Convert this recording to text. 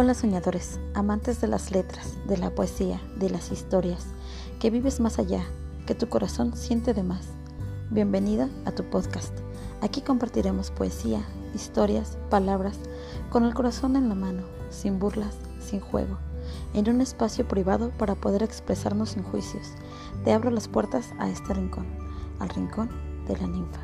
Hola soñadores, amantes de las letras, de la poesía, de las historias, que vives más allá, que tu corazón siente de más. Bienvenida a tu podcast. Aquí compartiremos poesía, historias, palabras, con el corazón en la mano, sin burlas, sin juego, en un espacio privado para poder expresarnos sin juicios. Te abro las puertas a este rincón, al rincón de la ninfa.